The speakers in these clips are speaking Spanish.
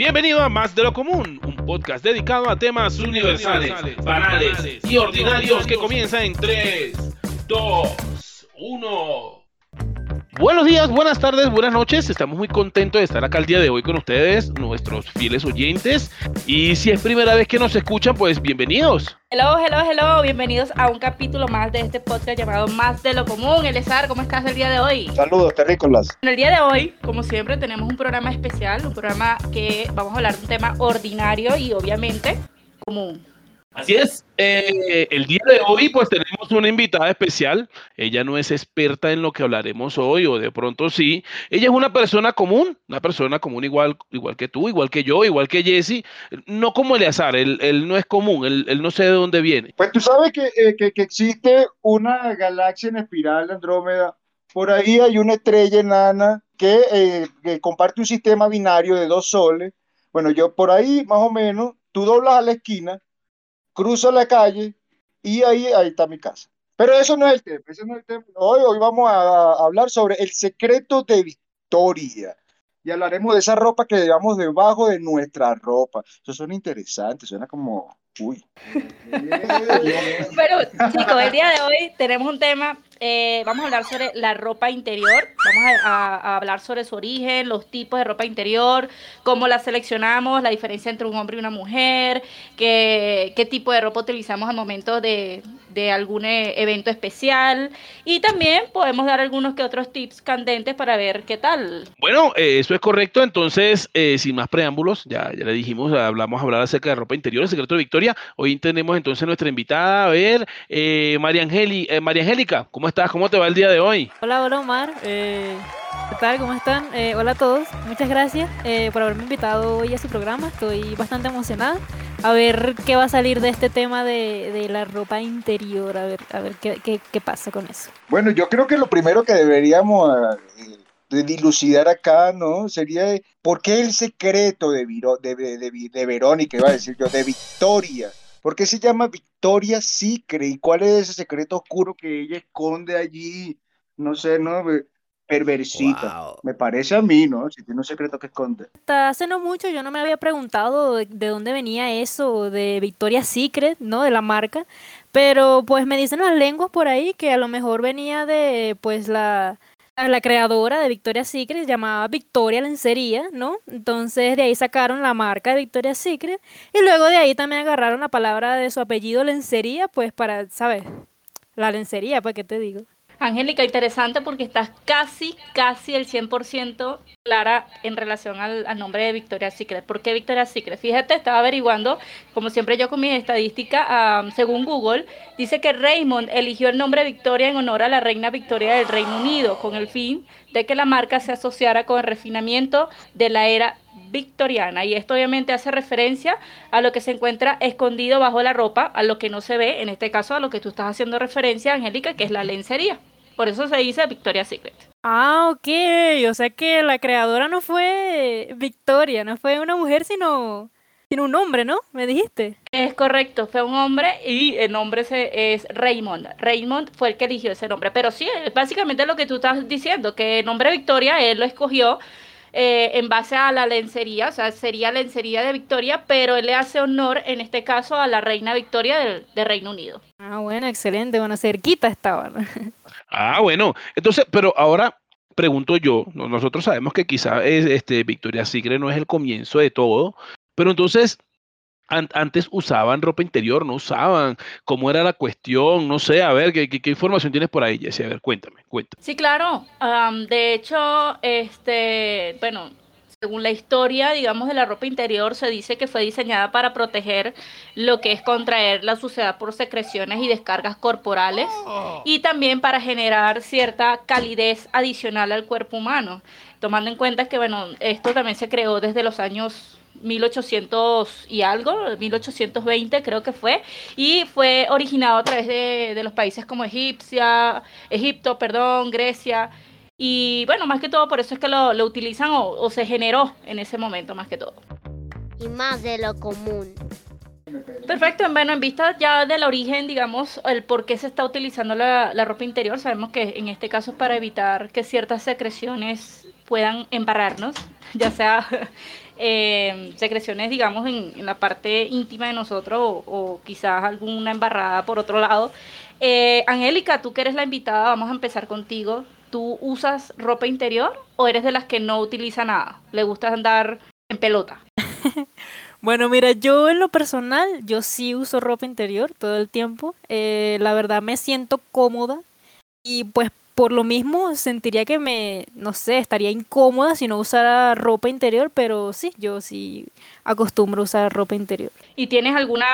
Bienvenido a Más de lo Común, un podcast dedicado a temas universales, banales y ordinarios que comienza en 3, 2, 1. Buenos días, buenas tardes, buenas noches. Estamos muy contentos de estar acá el día de hoy con ustedes, nuestros fieles oyentes. Y si es primera vez que nos escuchan, pues bienvenidos. Hello, hello, hello. Bienvenidos a un capítulo más de este podcast llamado Más de lo Común. Elezar, ¿cómo estás el día de hoy? Saludos, terrícolas. En el día de hoy, como siempre, tenemos un programa especial, un programa que vamos a hablar de un tema ordinario y obviamente común. Así es, eh, el día de hoy pues tenemos una invitada especial, ella no es experta en lo que hablaremos hoy o de pronto sí, ella es una persona común, una persona común igual, igual que tú, igual que yo, igual que Jesse, no como Eleazar, él, él no es común, él, él, no sé de dónde viene. Pues tú sabes que, eh, que, existe una galaxia en espiral, Andrómeda, por ahí hay una estrella enana que, eh, que comparte un sistema binario de dos soles, bueno, yo por ahí más o menos, tú doblas a la esquina, cruzo la calle y ahí, ahí está mi casa. Pero eso no es el tema. Hoy, hoy vamos a, a hablar sobre el secreto de Victoria y hablaremos de esa ropa que llevamos debajo de nuestra ropa. Eso suena interesante, suena como, uy. Pero chicos, el día de hoy tenemos un tema, eh, vamos a hablar sobre la ropa interior, vamos a, a, hablar sobre su origen, los tipos de ropa interior, cómo la seleccionamos, la diferencia entre un hombre y una mujer, qué, qué tipo de ropa utilizamos al momento de, de algún eh, evento especial y también podemos dar algunos que otros tips candentes para ver qué tal. Bueno, eh, eso es correcto, entonces eh, sin más preámbulos, ya, ya le dijimos, hablamos a hablar acerca de ropa interior, el secreto de Victoria, hoy tenemos entonces nuestra invitada, a ver, eh, María, Angeli, María Angélica, ¿cómo estás? ¿Cómo te va el día de hoy? Hola, hola Omar, ¿qué tal? ¿Cómo están? hola a todos, muchas gracias por haberme invitado hoy a su programa, estoy bastante emocionada a ver qué va a salir de este tema de, de la ropa interior, a ver, a ver qué, qué, qué, pasa con eso. Bueno, yo creo que lo primero que deberíamos eh, dilucidar acá, ¿no? Sería por qué el secreto de, Viro, de, de, de, Verónica, iba a decir yo, de Victoria. ¿Por qué se llama Victoria Secret? ¿Y cuál es ese secreto oscuro que ella esconde allí? No sé, ¿no? Perversita. Wow. Me parece a mí, ¿no? Si tiene un secreto que esconde. Hasta hace no mucho yo no me había preguntado de, de, dónde venía eso de Victoria's Secret, ¿no? De la marca. Pero pues me dicen las lenguas por ahí que a lo mejor venía de pues la, la creadora de Victoria's Secret, llamada Victoria Lencería, ¿no? Entonces de ahí sacaron la marca de Victoria's Secret y luego de ahí también agarraron la palabra de su apellido Lencería, pues para, ¿sabes? La lencería, pues, ¿qué te digo? Angélica, interesante porque estás casi, casi el 100% clara en relación al, nombre de Victoria's Secret. ¿Por qué Victoria's Secret? Fíjate, estaba averiguando, como siempre yo con mi estadística, um, según Google, dice que Raymond eligió el nombre Victoria en honor a la reina Victoria del Reino Unido, con el fin de que la marca se asociara con el refinamiento de la era victoriana. Y esto obviamente hace referencia a lo que se encuentra escondido bajo la ropa, a lo que no se ve, en este caso a lo que tú estás haciendo referencia, Angélica, que es la lencería. Por eso se dice Victoria's Secret. Ah, ok. O sea que la creadora no fue Victoria, no fue una mujer, sino, sino un hombre, ¿no? Me dijiste. Es correcto, fue un hombre y el nombre se, es Raymond. Raymond fue el que eligió ese nombre. Pero sí, básicamente lo que tú estás diciendo, que el nombre Victoria él lo escogió eh, en base a la lencería, o sea, sería lencería de Victoria, pero él le hace honor en este caso a la reina Victoria del, de Reino Unido. Ah, bueno, excelente, bueno, cerquita estaba. ah, bueno, entonces, pero ahora pregunto yo, nosotros sabemos que quizá es, este, Victoria Sigre no es el comienzo de todo, pero entonces, antes usaban ropa interior, no usaban, cómo era la cuestión, no sé, a ver, ¿qué, qué, qué información tienes por ahí, Jessie? A ver, cuéntame, cuéntame. Sí, claro, um, de hecho, este, bueno, según la historia, digamos, de la ropa interior, se dice que fue diseñada para proteger lo que es contraer la suciedad por secreciones y descargas corporales oh. y también para generar cierta calidez adicional al cuerpo humano, tomando en cuenta que, bueno, esto también se creó desde los años 1800 y algo, 1820 creo que fue, y fue originado a través de, de los países como Egipcia, Egipto, perdón, Grecia, y bueno, más que todo por eso es que lo, lo utilizan o, o, se generó en ese momento, más que todo. Y más de lo común. Perfecto, bueno, en vista ya del origen, digamos, el por qué se está utilizando la, la ropa interior, sabemos que en este caso es para evitar que ciertas secreciones puedan embarrarnos, ya sea eh, secreciones, digamos, en, en, la parte íntima de nosotros o, o quizás alguna embarrada por otro lado. Eh, Angélica, tú que eres la invitada, vamos a empezar contigo. ¿Tú usas ropa interior o eres de las que no utiliza nada? ¿Le gusta andar en pelota? Bueno, mira, yo en lo personal, yo sí uso ropa interior todo el tiempo. Eh, la verdad me siento cómoda y pues por lo mismo sentiría que me, no sé, estaría incómoda si no usara ropa interior, pero sí, yo sí acostumbro a usar ropa interior. ¿Y tienes alguna,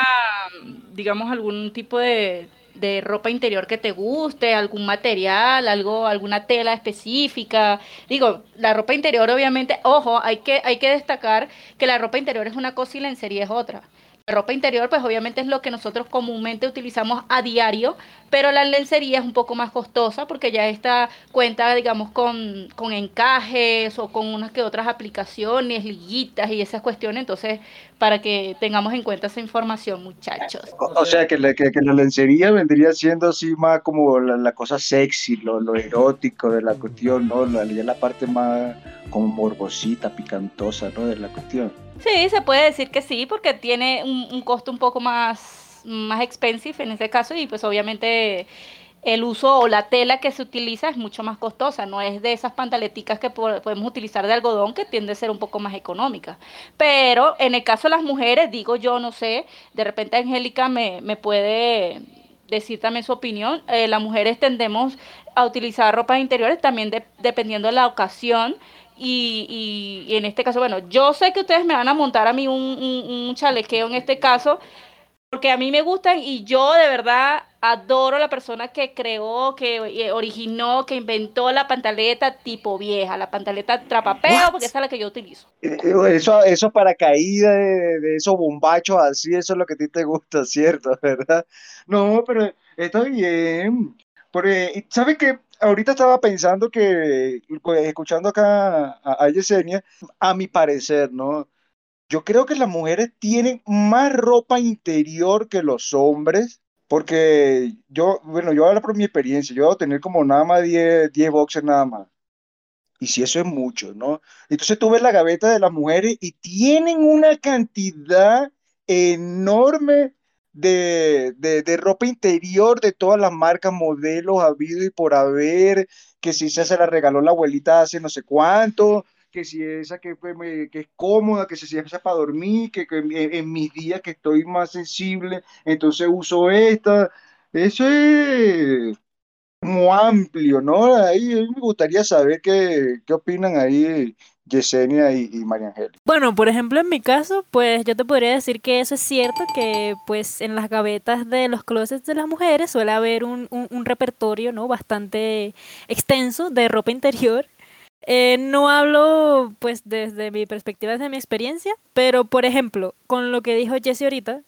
digamos, algún tipo de, de ropa interior que te guste, algún material, algo, alguna tela específica. Digo, la ropa interior obviamente, ojo, hay que, hay que destacar que la ropa interior es una cosa y la lencería es otra. Ropa interior, pues obviamente es lo que nosotros comúnmente utilizamos a diario, pero la lencería es un poco más costosa porque ya está cuenta, digamos, con, con encajes o con unas que otras aplicaciones, liguitas y esas cuestiones. Entonces, para que tengamos en cuenta esa información, muchachos. O, sea, que la, lencería vendría siendo así más como la, la cosa sexy, lo, lo, erótico de la cuestión, ¿no? La, la parte más como morbosita, picantosa, ¿no? De la cuestión. Sí, se puede decir que sí, porque tiene un, un costo un poco más, más expensive en ese caso y pues obviamente el uso o la tela que se utiliza es mucho más costosa, no es de esas pantaleticas que podemos utilizar de algodón que tiende a ser un poco más económica. Pero en el caso de las mujeres, digo yo, no sé, de repente Angélica me, me puede decir también su opinión, eh, las mujeres tendemos a utilizar ropas interiores también de, dependiendo de la ocasión y, y, y, en este caso, bueno, yo sé que ustedes me van a montar a mí un, un, un, chalequeo en este caso, porque a mí me gustan y yo de verdad adoro a la persona que creó, que originó, que inventó la pantaleta tipo vieja, la pantaleta trapapeo, porque esa es la que yo utilizo. Eso, eso para caída de, de esos bombachos así, eso es lo que a ti te gusta, ¿cierto? ¿Verdad? No, pero está bien. Porque, ¿sabes qué? Ahorita estaba pensando que, pues, escuchando acá a, Yesenia, a mi parecer, ¿no? Yo creo que las mujeres tienen más ropa interior que los hombres, porque yo, bueno, yo hablo por mi experiencia, yo debo tener como nada más 10, 10 boxers nada más. Y si eso es mucho, ¿no? Entonces tú ves la gaveta de las mujeres y tienen una cantidad enorme de, de, de, ropa interior de todas las marcas, modelos, habido y por haber, que si esa se la regaló la abuelita hace no sé cuánto, que si esa que, que es cómoda, que si esa para dormir, que, que en, en, mis días que estoy más sensible, entonces uso esta. Eso es como amplio, ¿no? Ahí me gustaría saber qué, qué opinan ahí Yesenia y, María Angélica. Bueno, por ejemplo, en mi caso, pues yo te podría decir que eso es cierto, que pues en las gavetas de los closets de las mujeres suele haber un, un, repertorio, ¿no? Bastante extenso de ropa interior. Eh, no hablo pues desde mi perspectiva, desde mi experiencia, pero por ejemplo, con lo que dijo Jesse ahorita,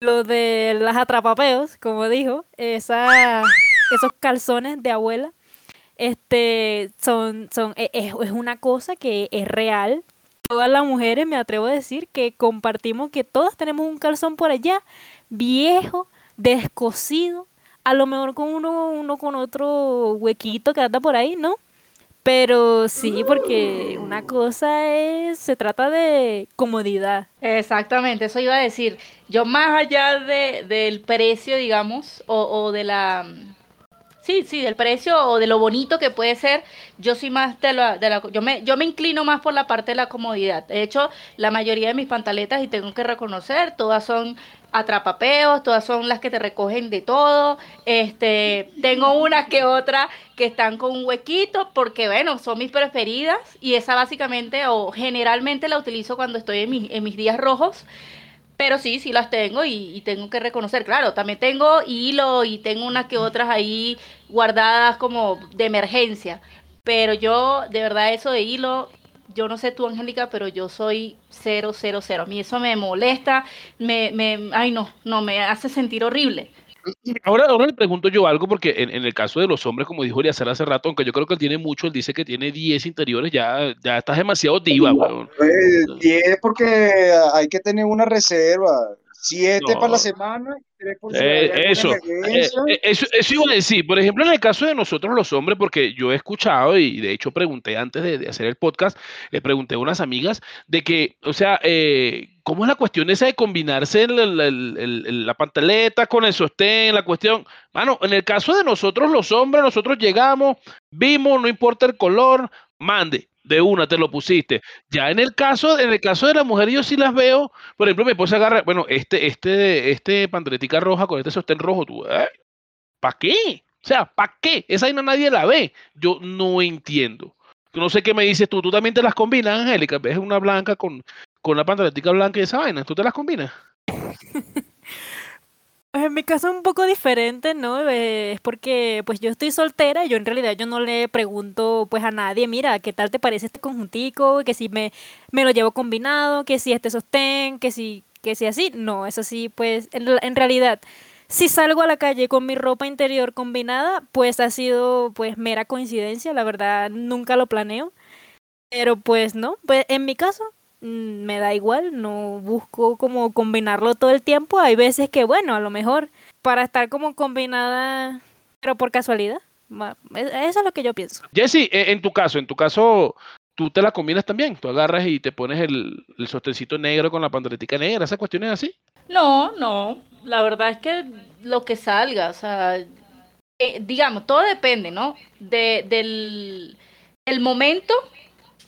lo de las atrapapeos, como dijo, esa, esos calzones de abuela, este, son, son, es, es una cosa que es real. Todas las mujeres, me atrevo a decir, que compartimos que todas tenemos un calzón por allá, viejo, descosido, a lo mejor con uno, uno con otro huequito que anda por ahí, ¿no? Pero sí, porque una cosa es, se trata de comodidad. Exactamente, eso iba a decir. Yo más allá de, del precio, digamos, o, o de la Sí, sí, del precio o de lo bonito que puede ser, yo soy más de la, de la yo me yo me inclino más por la parte de la comodidad. De hecho, la mayoría de mis pantaletas y tengo que reconocer, todas son atrapapeos, todas son las que te recogen de todo. Este, tengo una que otra que están con un huequito porque bueno, son mis preferidas y esa básicamente o generalmente la utilizo cuando estoy en, mi, en mis días rojos. Pero sí, sí las tengo y, tengo que reconocer, claro, también tengo hilo y tengo unas que otras ahí guardadas como de emergencia. Pero yo, de verdad, eso de hilo, yo no sé tú, Angélica, pero yo soy cero, cero, cero. A mí eso me molesta, me, me, ay no, no, me hace sentir horrible. Ahora, ahora le pregunto yo algo, porque en, en, el caso de los hombres, como dijo Eliazar hace rato, aunque yo creo que él tiene mucho, él dice que tiene 10 interiores, ya, ya estás demasiado diva, weón. 10 porque hay que tener una reserva. 7 no. para la semana, Eh, eso, eh, eh, eso, eso iba a decir. Por ejemplo, en el caso de nosotros los hombres, porque yo he escuchado y de hecho pregunté antes de, hacer el podcast, le pregunté a unas amigas de que, o sea, ¿cómo es la cuestión esa de combinarse la pantaleta con el sostén? La cuestión, bueno, en el caso de nosotros los hombres, nosotros llegamos, vimos, no importa el color, mande de una te lo pusiste. Ya en el caso, en el caso de la mujer, yo sí las veo. Por ejemplo, mi esposa agarra, bueno, este, este, este pantaletica roja con este sostén rojo, tú, ¿eh? ¿para qué? O sea, ¿para qué? Esa no nadie la ve. Yo no entiendo. No sé qué me dices tú. ¿Tú también te las combinas, Angélica? ¿Ves una blanca con, con una pantaletica blanca y esa vaina? ¿Tú te las combinas? Pues en mi caso es un poco diferente, ¿no? Es porque pues yo estoy soltera y yo en realidad yo no le pregunto pues a nadie, mira, ¿qué tal te parece este conjuntico? Que si me, me lo llevo combinado, que si este sostén, que si, que si así. No, eso sí, pues en, en realidad, si salgo a la calle con mi ropa interior combinada, pues ha sido pues mera coincidencia, la verdad nunca lo planeo. Pero pues no, pues en mi caso me da igual, no busco como combinarlo todo el tiempo. Hay veces que, bueno, a lo mejor para estar como combinada, pero por casualidad. E, eso es lo que yo pienso. Jessy, e, en tu caso, en tu caso, tú te la combinas también. Tú agarras y te pones el, el sostencito negro con la pantaletica negra. ¿Esa cuestión es así? No, no. La verdad es que lo que salga, o sea, eh, digamos, todo depende, ¿no? De, del, del momento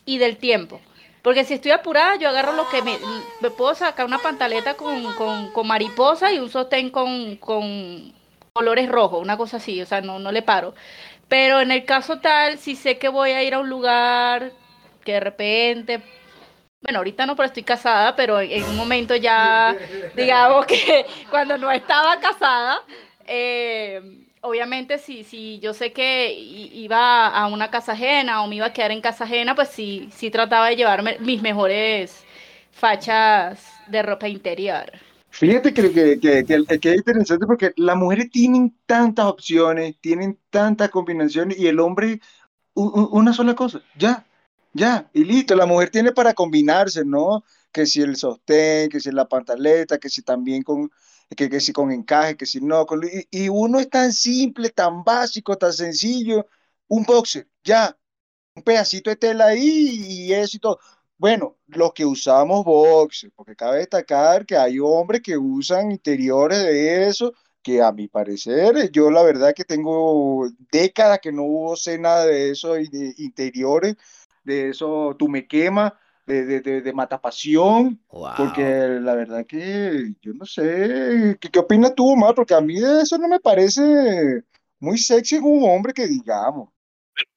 y del tiempo. Porque si estoy apurada, yo agarro lo que me, me puedo sacar una pantaleta con, con, mariposa y un sostén con, con, colores rojos, una cosa así, o sea, no, no le paro. Pero en el caso tal, si sé que voy a ir a un lugar que de repente, bueno, ahorita no, pero estoy casada, pero en un momento ya, digamos que cuando no estaba casada, eh, obviamente si, si yo sé que iba a una casa ajena o me iba a quedar en casa ajena, pues sí, sí trataba de llevarme mis mejores fachas de ropa interior. Fíjate que, que, que, es interesante porque las mujeres tienen tantas opciones, tienen tantas combinaciones y el hombre una sola cosa, ya, ya, y listo, la mujer tiene para combinarse, ¿no? Que si el sostén, que si la pantaleta, que si también con, que, que si con encaje, que si no, y, uno es tan simple, tan básico, tan sencillo, un boxer, ya, un pedacito de tela ahí y eso y todo. Bueno, los que usamos boxer, porque cabe destacar que hay hombres que usan interiores de eso, que a mi parecer, yo la verdad que tengo décadas que no usé nada de eso, de interiores, de eso, tú me quema, de, de, de, matapasión, porque la verdad que yo no sé, ¿qué, qué opinas tú, Omar? Porque a mí eso no me parece muy sexy en un hombre que digamos.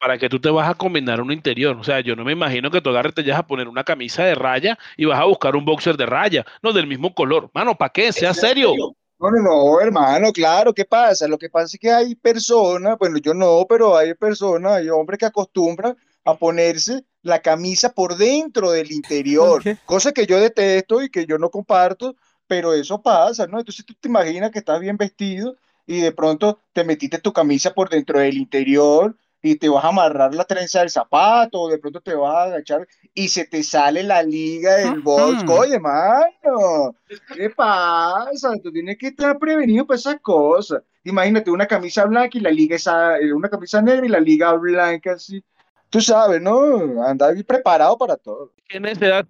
¿Para que tú te vas a combinar un interior? O sea, yo no me imagino que tú agarres te vayas a poner una camisa de raya y vas a buscar un boxer de raya, no del mismo color. Mano, ¿para qué? Sea serio. No, no, no, hermano, claro, ¿qué pasa? Lo que pasa es que hay personas, bueno, yo no, pero hay personas, hay hombres que acostumbran a ponerse la camisa por dentro del interior, cosa que yo detesto y que yo no comparto, pero eso pasa, ¿no? Entonces tú te imaginas que estás bien vestido y de pronto te metiste tu camisa por dentro del interior y te vas a amarrar la trenza del zapato, o de pronto te vas a agachar y se te sale la liga del bolso. Oye, mano, ¿qué pasa? Tú tienes que estar prevenido para esas cosas. Imagínate una camisa blanca y la liga esa, eh, una camisa negra y la liga blanca así tú sabes, ¿no? Andar bien preparado para todo. En esa edad,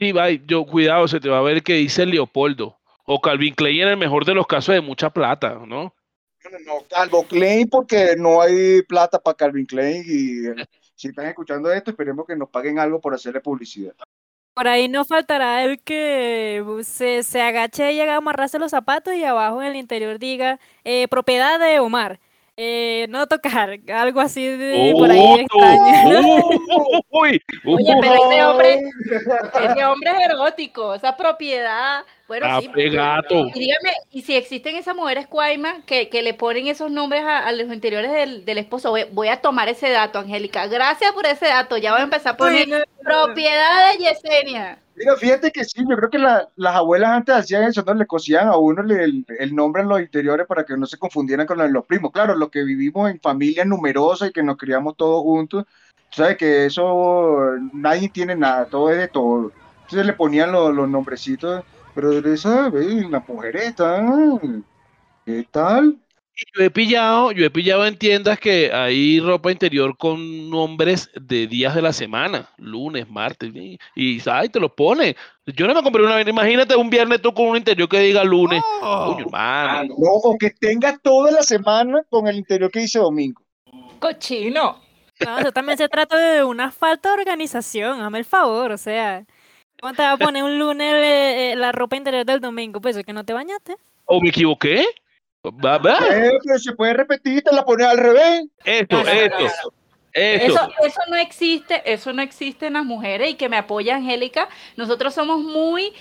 yo, cuidado, se te va a ver que dice Leopoldo. O Calvin Klein en el mejor de los casos de mucha plata, ¿no? No, no, Calvo Klein porque no hay plata para Calvin Klein y eh, si están escuchando esto, esperemos que nos paguen algo por hacerle publicidad. Por ahí no faltará el que se, se agache y haga amarrarse los zapatos y abajo en el interior diga eh, propiedad de Omar. Eh, no tocar, algo así de por ahí extraño. Oye, pero ese hombre, ese hombre es erótico, esa propiedad. Bueno, sí. Y dígame, y si existen esas mujeres cuaimas que, que le ponen esos nombres a, los interiores del, del esposo, voy, a tomar ese dato, Angélica. Gracias por ese dato. Ya voy a empezar a poner propiedad de Yesenia. Mira, fíjate que sí, yo creo que las abuelas antes hacían eso, ¿no? Le cosían a uno el, nombre en los interiores para que no se confundieran con los, primos. Claro, los que vivimos en familias numerosas y que nos criamos todos juntos, sabes que eso nadie tiene nada, todo es de todo. Entonces le ponían los, nombrecitos, pero de esa, las mujeres están ¿Qué tal? Yo he pillado, yo he pillado en tiendas que hay ropa interior con nombres de días de la semana, lunes, martes, y, y te lo pone. Yo no me compré una vez, imagínate un viernes tú con un interior que diga lunes. Coño, hermano. No, o que tenga toda la semana con el interior que dice domingo. Cochino. No, eso también se trata de una falta de organización, hazme el favor, o sea, ¿cómo te va a poner un lunes eh, eh, la ropa interior del domingo? Pues es que no te bañaste. ¿O me equivoqué? Va, va. Eh, pero se puede repetir, te la pones al revés. Esto, no, esto, no, esto. Eso, eso no existe, eso no existe en las mujeres y que me apoya Angélica. Nosotros somos muy,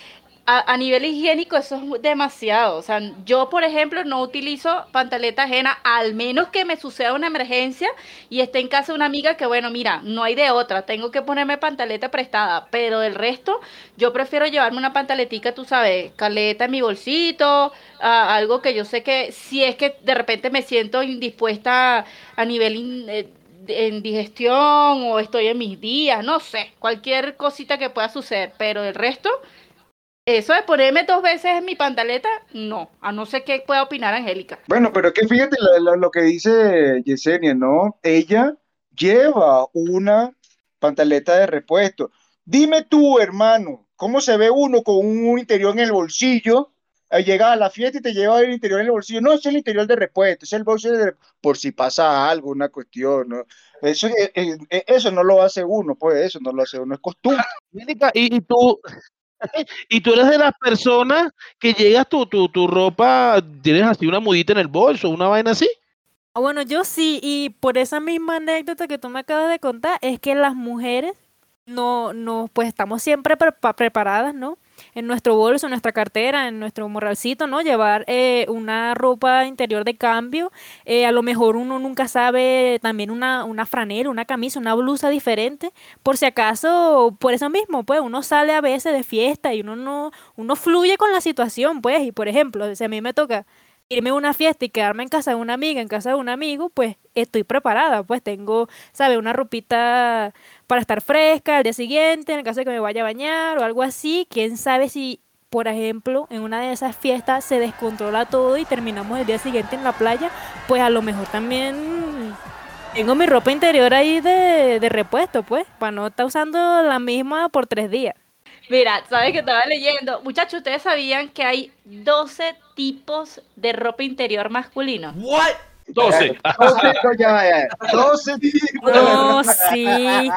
a, a nivel higiénico, eso es demasiado. O sea, yo, por ejemplo, no utilizo pantaleta ajena, al menos que me suceda una emergencia y esté en casa una amiga que, bueno, mira, no hay de otra, tengo que ponerme pantaleta prestada, pero del resto, yo prefiero llevarme una pantaletica, tú sabes, caleta en mi bolsito, ah, algo que yo sé que si es que de repente me siento indispuesta a nivel in- eh, en digestión o estoy en mis días, no sé, cualquier cosita que pueda suceder, pero el resto, eso de ponerme dos veces en mi pantaleta, no, a no ser qué pueda opinar Angélica. Bueno, pero es que fíjate lo que dice Yesenia, ¿no? Ella lleva una pantaleta de repuesto. Dime tú, hermano, ¿cómo se ve uno con un interior en el bolsillo? Eh, Llega a la fiesta y te lleva el interior en el bolsillo. No, es el interior de repuesto, es el bolsillo de por si pasa algo, una cuestión, ¿no? Eso, eh, eh, eh, eso no lo hace uno, pues eso no lo hace uno, es costumbre. Angélica, Y, y tú, y tú eres de las personas que llegas tu, tu, tu ropa, tienes así una mudita en el bolso, una vaina así. Ah, bueno, yo sí, y por esa misma anécdota que tú me acabas de contar, es que las mujeres no, no, pues estamos siempre prepa- preparadas, ¿no? En nuestro bolso, en nuestra cartera, en nuestro morralcito, ¿no? Llevar eh, una ropa interior de cambio. eh, a lo mejor uno nunca sabe también una, una franela, una camisa, una blusa diferente. Por si acaso, por eso mismo, pues uno sale a veces de fiesta y uno no, uno fluye con la situación, pues. Y por ejemplo, si a mí me toca irme a una fiesta y quedarme en casa de una amiga, en casa de un amigo, pues estoy preparada, pues tengo, ¿sabes? Una ropita para estar fresca al día siguiente, en el caso de que me vaya a bañar o algo así. Quién sabe si, por ejemplo, en una de esas fiestas se descontrola todo y terminamos el día siguiente en la playa, pues a lo mejor también tengo mi ropa interior ahí de, de repuesto, pues, para no estar usando la misma por tres días. Mira, sabes que estaba leyendo, muchachos, ustedes sabían que hay 12 tipos de ropa interior masculino. 12. 12, no, ya, va, ya, va. 12 tipos. No, sí.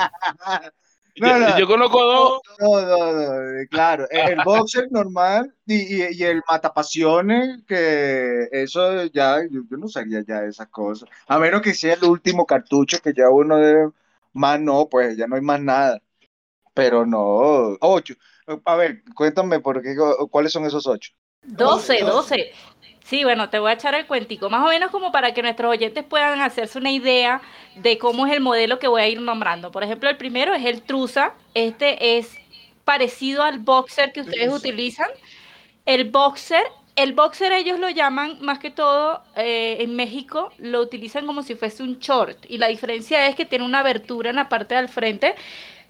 No, no. Yo conozco dos. No, no, no, claro, el boxer normal y, y- y el matapasiones, que eso ya, yo, yo no sabía ya esas cosas, a menos que sea el último cartucho que ya uno debe, más no, pues ya no hay más nada, pero no, ocho, a ver, cuéntame por qué, cuáles son esos ocho. 12, 12. Sí, bueno, te voy a echar el cuentico, más o menos como para que nuestros oyentes puedan hacerse una idea de cómo es el modelo que voy a ir nombrando. Por ejemplo, el primero es el Trusa. Este es parecido al boxer que ustedes utilizan. El boxer, el boxer ellos lo llaman más que todo eh, en México, lo utilizan como si fuese un short. Y la diferencia es que tiene una abertura en la parte del frente.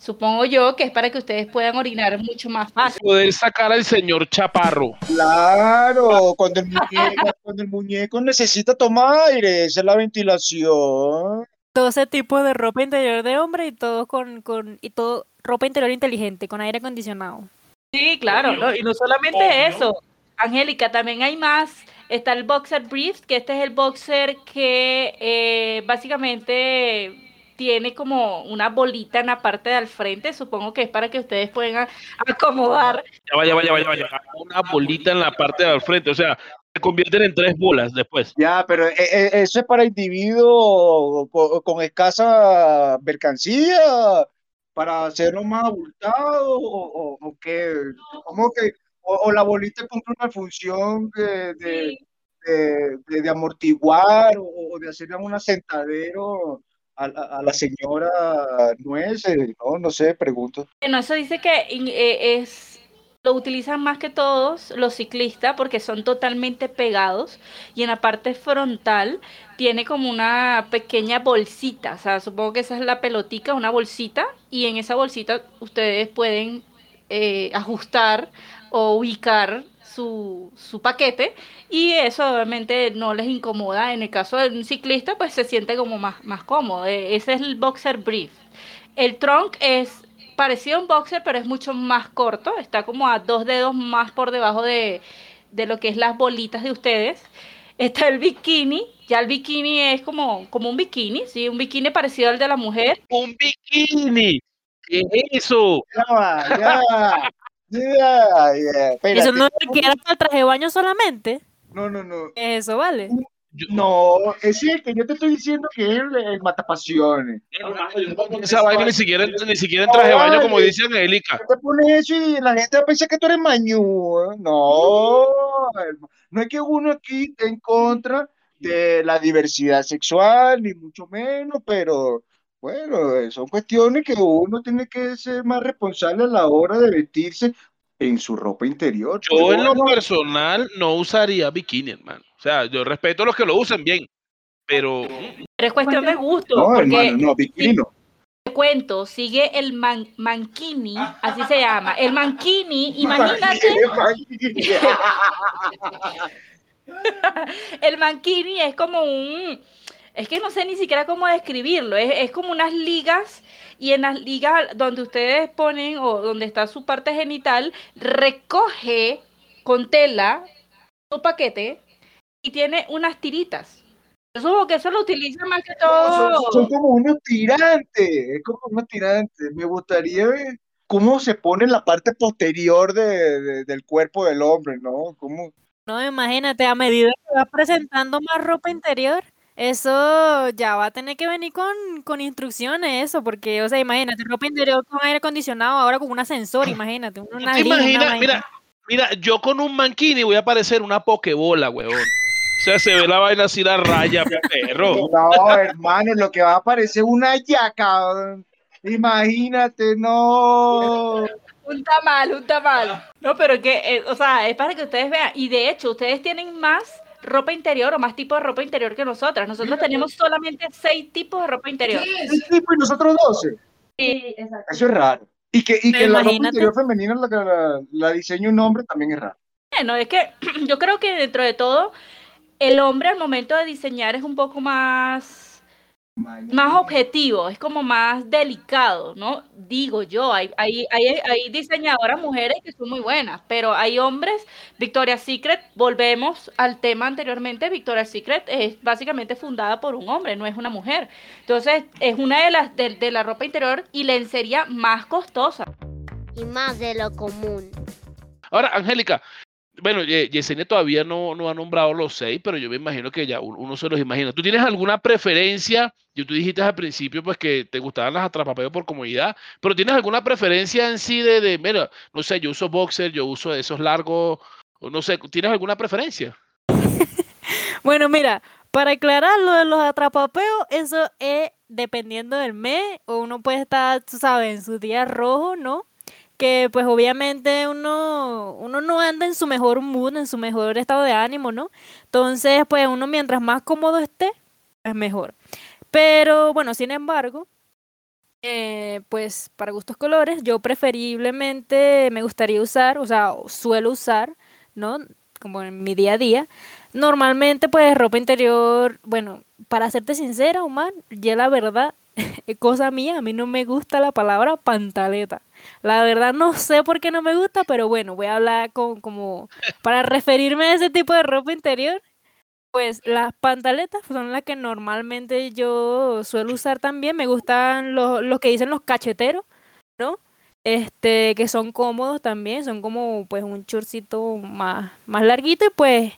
Supongo yo que es para que ustedes puedan orinar mucho más fácil. Poder sacar al señor Chaparro. Claro, cuando el muñeco, cuando el muñeco necesita tomar aire, esa es la ventilación. 12 tipos de ropa interior de hombre y todo con, con y todo ropa interior inteligente, con aire acondicionado. Sí, claro, ¿no? y no solamente eso, Angélica, también hay más. Está el boxer brief, que este es el boxer que eh, básicamente tiene como una bolita en la parte del frente, supongo que es para que ustedes puedan acomodar. Ya vaya, vaya, vaya, vaya. Una bolita en la parte del frente. O sea, se convierten en tres bolas después. Ya, pero eh, eh, eso es para individuos co- con, escasa mercancía, para hacerlo más abultado, o, o, o qué, ¿Cómo que, o, o la bolita cumple una función de, de, de, de- de amortiguar o, o de hacerle un asentadero a, a- la señora Nueces, no, no sé, pregunto. Bueno, eso dice que eh, es lo utilizan más que todos los ciclistas porque son totalmente pegados y en la parte frontal tiene como una pequeña bolsita, o sea, supongo que esa es la pelotica, una bolsita y en esa bolsita ustedes pueden eh, ajustar o ubicar su, su paquete y eso obviamente no les incomoda. En el caso de un ciclista, pues se siente como más, más cómodo. E- Ese es el boxer brief. El trunk es parecido a un boxer, pero es mucho más corto. Está como a dos dedos más por debajo de, de lo que es las bolitas de ustedes. Está el bikini. Ya el bikini es como, como un bikini, ¿sí? Un bikini parecido al de la mujer. Un bikini. ¿Qué es eso? Ya va, ya. Ya. Espérate. Eso no requiere para el traje de baño solamente. No, no, no. Eso vale. No, es el que yo te estoy diciendo que es el, el matapasiones. Esa vaina ni siquiera, ni siquiera en traje de baño, como dice Angélica. Te pones eso y la gente va a pensar que tú eres mañú. ¿eh? No, hermano. no es que uno aquí esté en contra de la diversidad sexual, ni mucho menos, pero bueno, eh, son cuestiones que uno tiene que ser más responsable a la hora de vestirse en su ropa interior. Yo en lo personal no usaría bikini, hermano. O sea, yo respeto a los que lo usen bien, pero Pero es cuestión de gusto. no, porque hermano, no, bikini no. te cuento, sigue el man, mankini, así se llama. El mankini, imagínate, el mankini es como un, es que no sé ni siquiera cómo describirlo, es, es como unas ligas y en las ligas donde ustedes ponen o donde está su parte genital, recoge con tela su paquete y tiene unas tiritas. Yo supongo que eso lo utilizan más que Son, son todo. como unos tirantes, es como unos tirantes. Me gustaría ver cómo se pone en la parte posterior de- de- del cuerpo del hombre, ¿no? Cómo, No, imagínate, a medida que vas presentando más ropa interior, eso ya va a tener que venir con, con instrucciones, eso, porque, o sea, imagínate, ropa interior con aire acondicionado, ahora con un ascensor, imagínate, una ¿Tú te imaginas? Mira, mira, yo con un mankini voy a parecer una pokebola, huevón. O sea, se ve la vaina así la raya, perro. No, hermano, lo que va a aparecer una yaca. Imagínate, no. Un tamal, un tamal. No, pero que, eh, o sea, es para que ustedes vean. Y de hecho, ustedes tienen más ropa interior o más tipos de ropa interior que nosotras. Nosotros tenemos solamente seis tipos de ropa interior. Tipo y nosotros 12. Sí, exacto. Eso es raro. Y que, y que la ropa interior femenina la, la, la diseñe un hombre también es raro. Bueno, es que yo creo que dentro de todo, el hombre al momento de diseñar es un poco más, más objetivo, es como más delicado, ¿no? Digo yo, hay, hay, hay, hay diseñadoras mujeres que son muy buenas, pero hay hombres, Victoria's Secret, volvemos al tema anteriormente, Victoria's Secret es básicamente fundada por un hombre, no es una mujer. Entonces, es una de las de, de la ropa interior y lencería más costosa. y más de lo común. Ahora, Angélica, bueno, Ye- Yesenia todavía no, no ha nombrado los seis, pero yo me imagino que ya un- uno se los imagina. ¿Tú tienes alguna preferencia? Yo tú dijiste al principio pues que te gustaban las atrapapeos por comodidad, pero ¿tienes alguna preferencia en sí de, de, mira, no sé, yo uso boxer, yo uso esos largos, no sé, ¿tienes alguna preferencia? Bueno, mira, para aclarar lo de los atrapapeos, eso es dependiendo del mes, o uno puede estar, tú sabes, en sus días rojos, ¿no? Que pues obviamente uno, uno no anda en su mejor mood, en su mejor estado de ánimo, ¿no? Entonces, pues uno mientras más cómodo esté, es mejor. Pero bueno, sin embargo, eh, pues para gustos colores, yo preferiblemente me gustaría usar, o sea, suelo usar, ¿no? Como en mi día a día. Normalmente, pues ropa interior, bueno, para serte sincera, Omar, ya la verdad, cosa mía, a mí no me gusta la palabra pantaleta. La verdad no sé por qué no me gusta, pero bueno, voy a hablar con, como para referirme a ese tipo de ropa interior. Pues las pantaletas son las que normalmente yo suelo usar también. Me gustan los, los que dicen los cacheteros, ¿no? Este, que son cómodos también, son como pues un chorcito más, más larguito y pues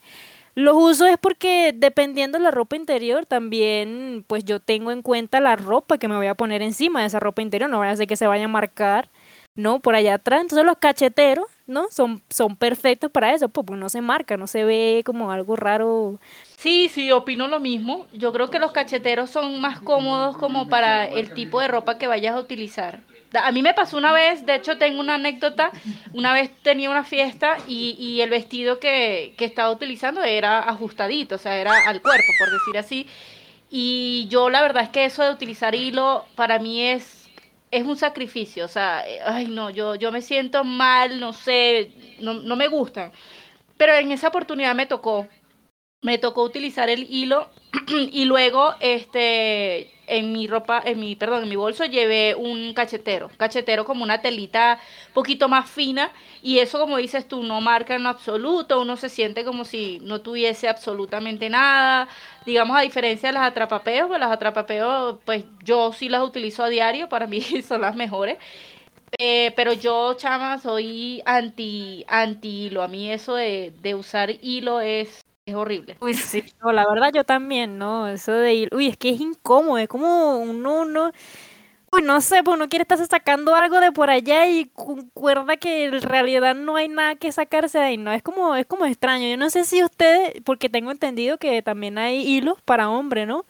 los uso es porque dependiendo de la ropa interior también pues yo tengo en cuenta la ropa que me voy a poner encima de esa ropa interior, no vaya a ser que se vaya a marcar, ¿no? Por allá atrás. Entonces los cacheteros, ¿no? Son, son perfectos para eso, pues, no se marca, no se ve como algo raro. Sí, sí, opino lo mismo. Yo creo que los cacheteros son más cómodos como para el tipo de ropa que vayas a utilizar. A mí me pasó una vez, de hecho tengo una anécdota, una vez tenía una fiesta y, y el vestido que, que estaba utilizando era ajustadito, o sea, era al cuerpo, por decir así. Y yo la verdad es que eso de utilizar hilo para mí es, es un sacrificio, o sea, eh, ay no, yo, yo me siento mal, no sé, no, no me gustan. pero en esa oportunidad me tocó, me tocó utilizar el hilo y luego este en mi ropa, en mi, perdón, en mi bolso llevé un cachetero, cachetero como una telita poquito más fina y eso como dices tú no marca en absoluto, uno se siente como si no tuviese absolutamente nada, digamos a diferencia de las atrapapeos, pues las atrapapeos pues yo sí las utilizo a diario, para mí son las mejores. Eh, pero yo, chama, soy anti, anti hilo. A mí eso de, de usar hilo es es horrible. Uy, sí, no, la verdad yo también, ¿no? Eso de ir, uy, es que es incómodo, es como uno, no, uy, no sé, pues uno quiere estar sacando algo de por allá y concuerda que en realidad no hay nada que sacarse de ahí, ¿no? Es como, es como extraño. Yo no sé si ustedes, porque tengo entendido que también hay hilos para hombre, ¿no?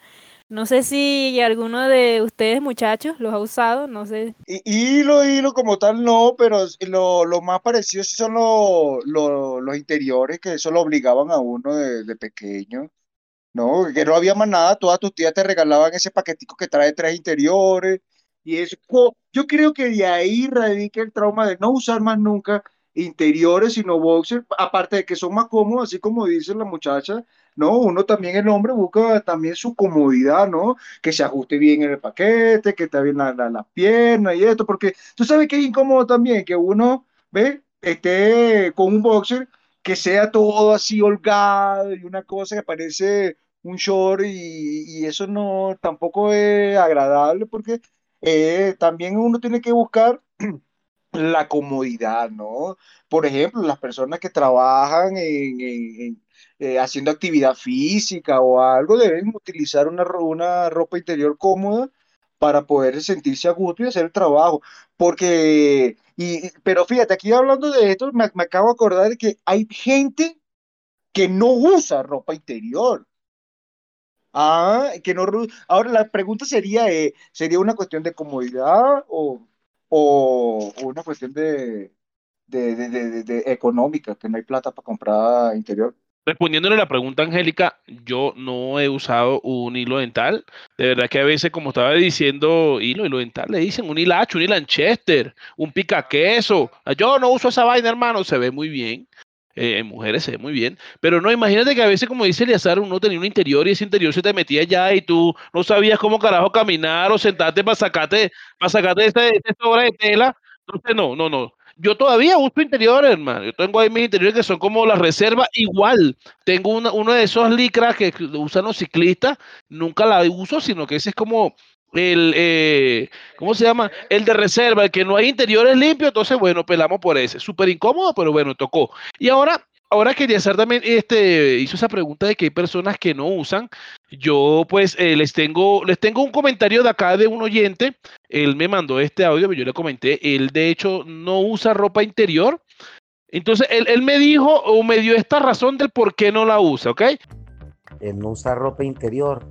No sé si alguno de ustedes, muchachos, los ha usado, no sé. Hilo, hilo como tal no, pero lo, lo más parecido sí son los, los, interiores, que eso lo obligaban a uno de, de, pequeño, ¿no? Que no había más nada, todas tus tías te regalaban ese paquetico que trae tres interiores, y eso, yo creo que de ahí radica el trauma de no usar más nunca interiores, sino boxers, aparte de que son más cómodos, así como dice la muchacha, ¿no? Uno también, el hombre, busca también su comodidad, ¿no? Que se ajuste bien en el paquete, que está bien la, la, pierna y esto, porque tú sabes que es incómodo también que uno, ¿ve? Esté con un boxer que sea todo así holgado y una cosa que parece un short y, eso no tampoco es agradable porque eh, también uno tiene que buscar la comodidad, ¿no? Por ejemplo, las personas que trabajan en, eh, haciendo actividad física o algo deben utilizar una, una ropa interior cómoda para poder sentirse a gusto y hacer el trabajo. Porque, y, pero fíjate, aquí hablando de esto, me, acabo de acordar de que hay gente que no usa ropa interior. Ah, que no. Ahora la pregunta sería, eh, ¿sería una cuestión de comodidad o, o, una cuestión de, de, económica, que no hay plata para comprar interior. Respondiéndole a la pregunta, Angélica, yo no he usado un hilo dental. De verdad que a veces, como estaba diciendo, hilo, hilo dental, le dicen un hilacho, un hilanchester, un pica queso. Yo no uso esa vaina, hermano, se ve muy bien. Eh, en mujeres se ve muy bien, pero no, imagínate que a veces, como dice Eliazar, uno tenía un interior y ese interior se te metía ya y tú no sabías cómo carajo caminar o sentarte para sacarte, para sacarte esta, obra de tela. Entonces, no, no, no. Yo todavía uso interiores, hermano. Yo tengo ahí mis interiores que son como la reserva. Igual, tengo uno de esos licras que usan los ciclistas. Nunca la uso, sino que ese es como el, eh, ¿cómo se llama? El de reserva, el que no hay interiores limpios, entonces, bueno, pelamos por ese. Súper incómodo, pero bueno, tocó. Y ahora, ahora quería hacer también, este, hizo esa pregunta de que hay personas que no usan. Yo, pues, eh, les tengo, les tengo un comentario de acá de un oyente. Él me mandó este audio, pero yo le comenté, él de hecho no usa ropa interior. Entonces, él, él me dijo o me dio esta razón del por qué no la usa, ¿ok? Él no usa ropa interior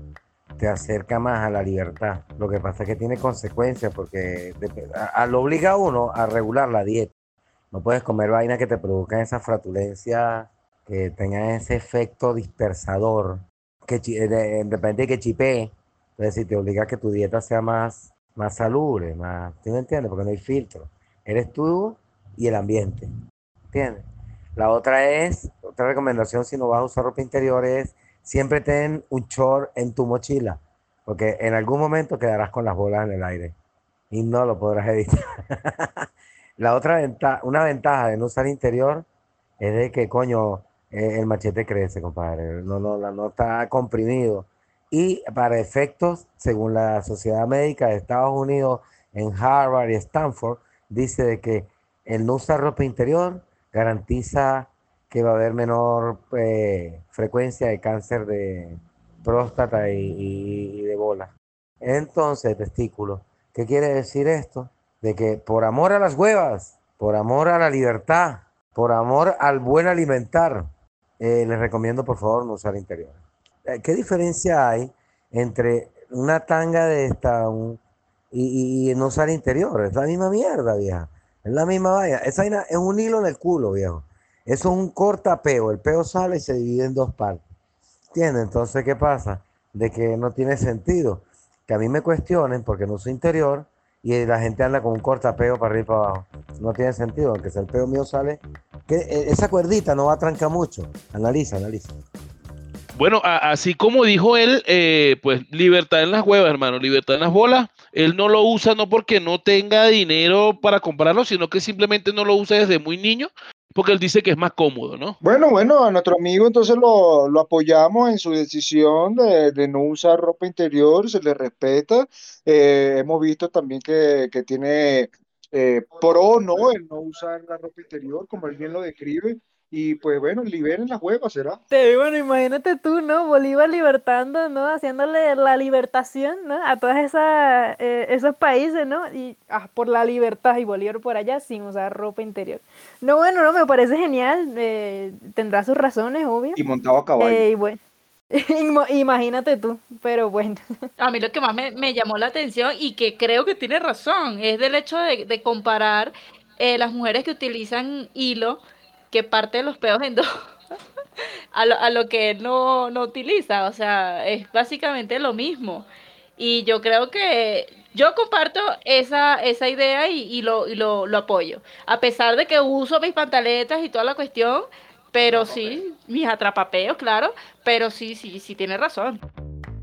te acerca más a la libertad. Lo que pasa es que tiene consecuencias porque lo obliga a uno a regular la dieta. No puedes comer vainas que te produzcan esa fratulencia, que tengan ese efecto dispersador, que de, repente que chipee. Entonces, si te obliga a que tu dieta sea más, más salubre, más, ¿tú me entiendes? Porque no hay filtro. Eres tú y el ambiente. ¿Entiendes? La otra es, otra recomendación si no vas a usar ropa interior es siempre ten un short en tu mochila, porque en algún momento quedarás con las bolas en el aire y no lo podrás evitar. la otra ventaja, una ventaja de no usar interior es de que, coño, eh, el machete crece, compadre. No, no, no está comprimido. Y para efectos, según la Sociedad Médica de Estados Unidos, en Harvard y Stanford, dice de que el no usar ropa interior garantiza que va a haber menor eh, frecuencia de cáncer de próstata y, de bola. Entonces, testículo. ¿Qué quiere decir esto? De que por amor a las huevas, por amor a la libertad, por amor al buen alimentar, eh, les recomiendo por favor no usar interior. Eh, ¿Qué diferencia hay entre una tanga de esta y, y, no usar interior? Es la misma mierda, vieja. Es la misma vaina. Esa vaina es un hilo en el culo, viejo. Es un cortapeo. El peo sale y se divide en dos partes. ¿Entiendes? Entonces, ¿qué pasa? De que no tiene sentido. Que a mí me cuestionen porque no soy interior y la gente anda con un cortapeo para arriba y para abajo. No tiene sentido, aunque sea el peo mío sale que eh, esa cuerdita no va a trancar mucho. Analiza, analiza. Bueno, así como dijo él, eh, pues libertad en las huevas, hermano, libertad en las bolas. Él no lo usa no porque no tenga dinero para comprarlo, sino que simplemente no lo usa desde muy niño, porque él dice que es más cómodo, ¿no? Bueno, bueno, a nuestro amigo entonces lo, lo apoyamos en su decisión de, de no usar ropa interior, se le respeta. Eh, hemos visto también que, que tiene eh, pro, ¿no? El no usar la ropa interior, como él bien lo describe. Y pues bueno, liberen las huevas, ¿será? Te- bueno, imagínate tú, ¿no? Bolívar libertando, ¿no? Haciéndole la libertación, ¿no? A todos esas, eh, esos países, ¿no? Y ah, por la libertad y Bolívar por allá sin usar ropa interior. No, bueno, no, me parece genial. eh, tendrá sus razones, obvio. Y montado a caballo. Eh, y bueno, imagínate tú, pero bueno. A mí lo que más me, me llamó la atención y que creo que tiene razón es del hecho de, de comparar eh, las mujeres que utilizan hilo, que parte de los peos en dos, a lo, a lo que él no, no utiliza. O sea, es básicamente lo mismo. Y yo creo que yo comparto esa, esa idea y, y lo, y lo, lo apoyo. A pesar de que uso mis pantaletas y toda la cuestión, pero sí, mis atrapapeos, claro, pero sí, sí, sí tiene razón.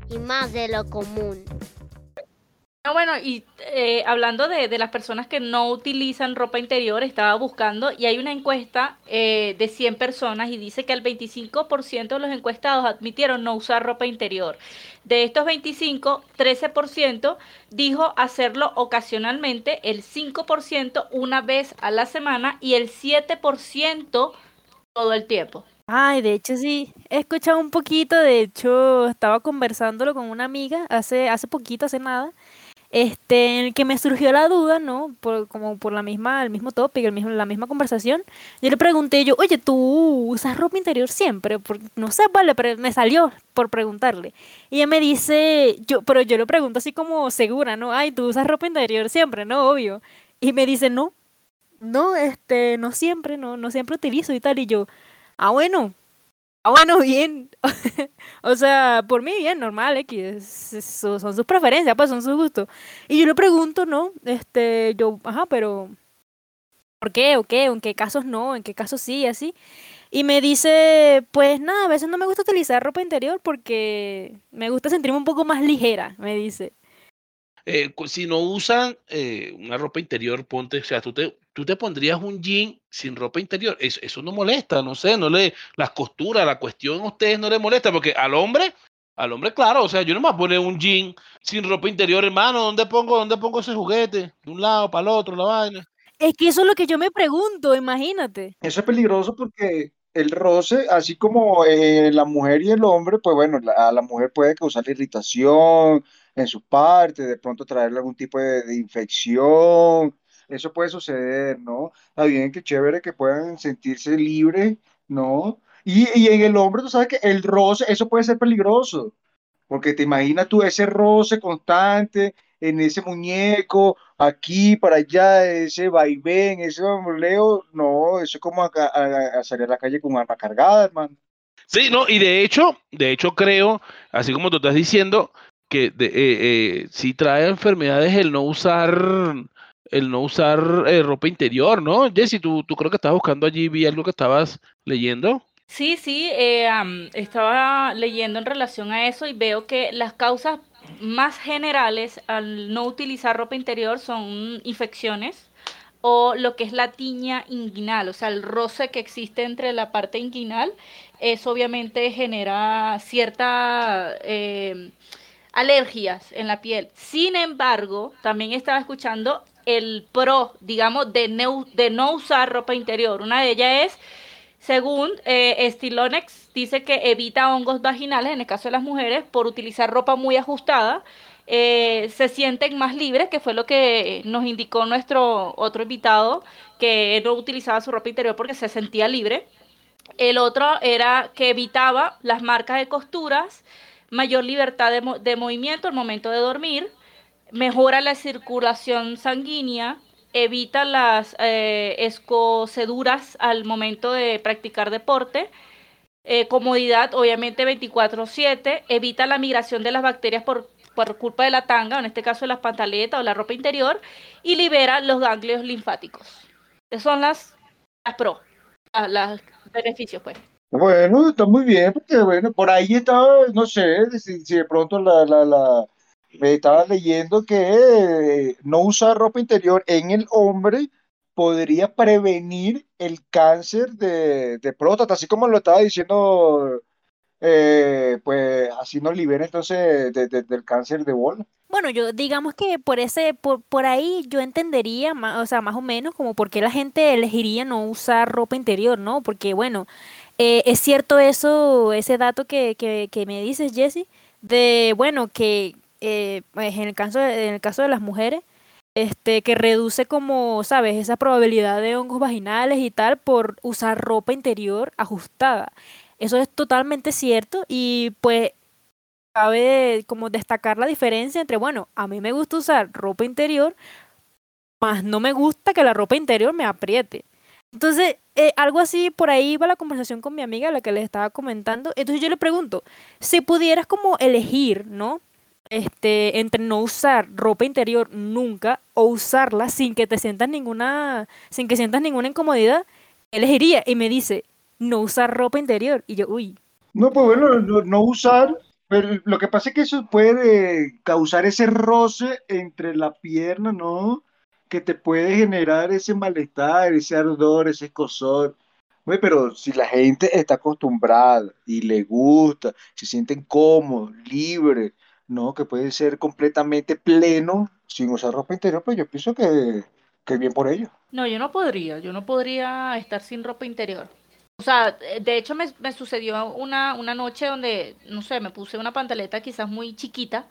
y más de lo común. No, bueno, y eh, hablando de, de las personas que no utilizan ropa interior, estaba buscando y hay una encuesta eh, de 100 personas y dice que el 25% de los encuestados admitieron no usar ropa interior. De estos 25, 13% dijo hacerlo ocasionalmente, el 5% una vez a la semana y el 7% todo el tiempo. Ay, de hecho sí, he escuchado un poquito, de hecho estaba conversándolo con una amiga hace, hace poquito, hace nada, este, en el que me surgió la duda, ¿no? Por, como por la misma, el mismo tópico, el mismo, la misma conversación. Yo le pregunté yo, oye, ¿tú usas ropa interior siempre? Porque, no sé, vale, pero me salió por preguntarle. Y ella me dice, yo, pero yo le pregunto así como segura, ¿no? Ay, ¿tú usas ropa interior siempre? No, obvio. Y me dice, no, no, este, no siempre, no, no siempre utilizo y tal. Y yo, ah, bueno, ah, bueno, bien. o sea, por mí bien, normal, X, son sus preferencias, pues son sus gustos. Y yo le pregunto, ¿no? Este, yo, ajá, pero ¿por qué? ¿O qué? ¿O en qué casos no? ¿En qué casos sí? Así. Y me dice, pues nada, a veces no me gusta utilizar ropa interior porque me gusta sentirme un poco más ligera, me dice. Eh, si no usan eh, una ropa interior, ponte, o sea, tú te, tú te pondrías un jean sin ropa interior. Eso, eso no molesta, no sé, no le, las costuras, la cuestión a ustedes no les molesta, porque al hombre, al hombre, claro, o sea, yo no me voy a poner un jean sin ropa interior, hermano, ¿dónde pongo, dónde pongo ese juguete? De un lado para el otro, la vaina. Es que eso es lo que yo me pregunto, imagínate. Eso es peligroso porque el roce, así como eh, la mujer y el hombre, pues bueno, la- a la mujer puede causar irritación en sus partes, de pronto traerle algún tipo de, de infección. Eso puede suceder, ¿no? Está bien, que chévere que puedan sentirse libres, ¿no? Y, y en el hombre, tú sabes que el roce, eso puede ser peligroso. Porque te imaginas tú ese roce constante en ese muñeco, aquí para allá, ese vaivén, ese bamboleo, no, eso es como a, a- a salir a la calle con arma cargada, hermano. Sí, no, y de hecho, de hecho creo, así como tú estás diciendo, que de, eh, eh, sí trae enfermedades el no usar, el no usar eh, ropa interior, ¿no? Jessy, tú, tú creo que estabas buscando allí, vi algo que estabas leyendo. Sí, sí, eh, estaba leyendo en relación a eso y veo que las causas más generales al no utilizar ropa interior son infecciones o lo que es la tiña inguinal, o sea, el roce que existe entre la parte inguinal, eso obviamente genera cierta eh, alergias en la piel. Sin embargo, también estaba escuchando el pro, digamos, de, no- usar ropa interior. Una de ellas es según eh, Stylonex, dice que evita hongos vaginales en el caso de las mujeres por utilizar ropa muy ajustada. eh, se sienten más libres, que fue lo que nos indicó nuestro otro invitado, que no utilizaba su ropa interior porque se sentía libre. El otro era que evitaba las marcas de costuras, mayor libertad de, de movimiento al momento de dormir, mejora la circulación sanguínea, evita las eh, escoceduras al momento de practicar deporte, eh, comodidad obviamente 24/7, evita la migración de las bacterias por, por culpa de la tanga, en este caso de las pantaletas o la ropa interior, y libera los ganglios linfáticos. Esas son las, las pro. los beneficios, pues. Bueno, está muy bien, porque bueno, por ahí estaba, no sé, si, de pronto la, la, me estaba leyendo que eh, no usar ropa interior en el hombre podría prevenir el cáncer de, de próstata, así como lo estaba diciendo, eh, pues así nos libera entonces de- de- del cáncer de bola. Bueno, yo digamos que por ese, por, por ahí yo entendería, ma- o sea, más o menos como por qué la gente elegiría no usar ropa interior, ¿no? Porque bueno, eh, es cierto eso, ese dato que, que, que me dices, Jesse, de bueno, que eh, pues, en el caso de, en el caso de las mujeres, este, que reduce como, ¿sabes? Esa probabilidad de hongos vaginales y tal por usar ropa interior ajustada. Eso es totalmente cierto y pues cabe como destacar la diferencia entre, bueno, a mí me gusta usar ropa interior, más no me gusta que la ropa interior me apriete. Entonces, eh, algo así, por ahí va la conversación con mi amiga, la que les estaba comentando. Entonces yo le pregunto, si pudieras como elegir, ¿no? Este, entre no usar ropa interior nunca o usarla sin que te sientas ninguna, sin que sientas ninguna incomodidad, ¿qué elegiría? Y me dice, no usar ropa interior. Y yo, uy, No, pues bueno, no, usar, pero lo que pasa es que eso puede causar ese roce entre la pierna, ¿no? Que te puede generar ese malestar, ese ardor, ese escozor. Güey, pero si la gente está acostumbrada y le gusta, se sienten cómodos, libres, ¿no? Que puede ser completamente pleno sin usar ropa interior, pues yo pienso que, que bien por ellos. No, yo no podría, yo no podría estar sin ropa interior. O sea, de hecho me, me sucedió una, una noche donde, no sé, me puse una pantaleta quizás muy chiquita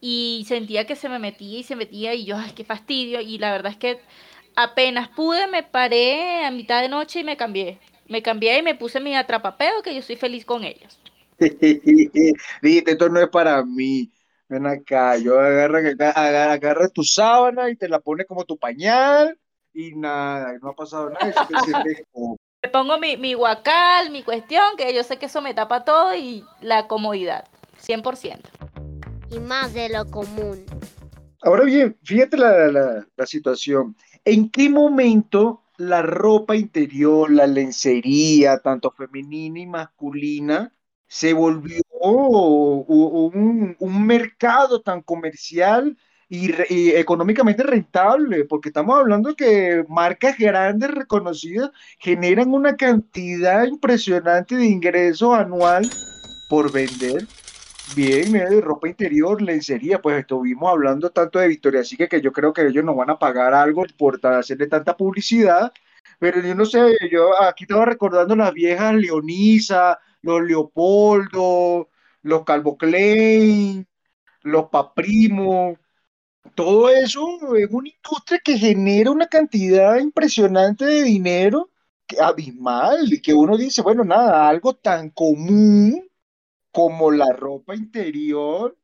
y sentía que se me metía y se metía y yo, ay, qué fastidio. Y la verdad es que apenas pude, me paré a mitad de noche y me cambié. Me cambié y me puse mi atrapapeo, que yo soy feliz con ellos. Dijiste, esto no es para mí. Ven acá, yo agarra, agarra, agarra tu sábana y te la pones como tu pañal y nada, no ha pasado nada. Me pongo mi, mi guacal, mi cuestión, que yo sé que eso me tapa todo y la comodidad, 100%. y más de lo común. Ahora bien, fíjate la, la- la situación. ¿En qué momento la ropa interior, la lencería, tanto femenina y masculina, se volvió un, un mercado tan comercial y, y económicamente rentable? Porque estamos hablando que marcas grandes, reconocidas, generan una cantidad impresionante de ingresos anual por vender Bien, eh, ropa interior, lencería, pues estuvimos hablando tanto de Victoria, así que, que yo creo que ellos nos van a pagar algo por hacerle tanta publicidad, pero yo no sé, yo aquí estaba recordando las viejas Leonisa, los Leopoldo, los Calvo Klein, los Paprimo, todo eso es una industria que genera una cantidad impresionante de dinero, abismal, y que uno dice, bueno, nada, algo tan común como la ropa interior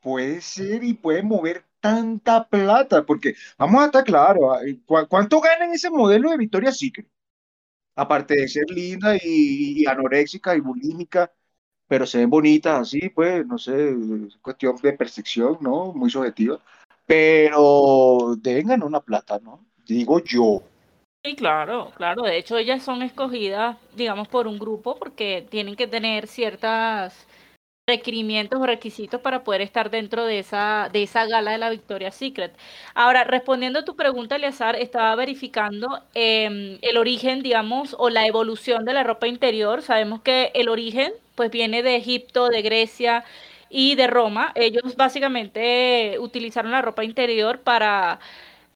puede ser y puede mover tanta plata, porque vamos a estar claros, ay, ¿cu- ¿cuánto gana en ese modelo de Victoria's Secret? Aparte de ser linda y, y anoréxica y bulímica, pero se ven bonitas así, pues, no sé, es cuestión de percepción, ¿no? Muy subjetiva, pero deben ganar una plata, ¿no? Digo yo. Sí, claro, claro. De hecho, ellas son escogidas, digamos, por un grupo porque tienen que tener ciertos requerimientos o requisitos para poder estar dentro de esa, de esa gala de la Victoria's Secret. Ahora, respondiendo a tu pregunta, Eleazar, estaba verificando em, el origen, digamos, o la evolución de la ropa interior. Sabemos que el origen, pues, viene de Egipto, de Grecia y de Roma. Ellos básicamente utilizaron la ropa interior para,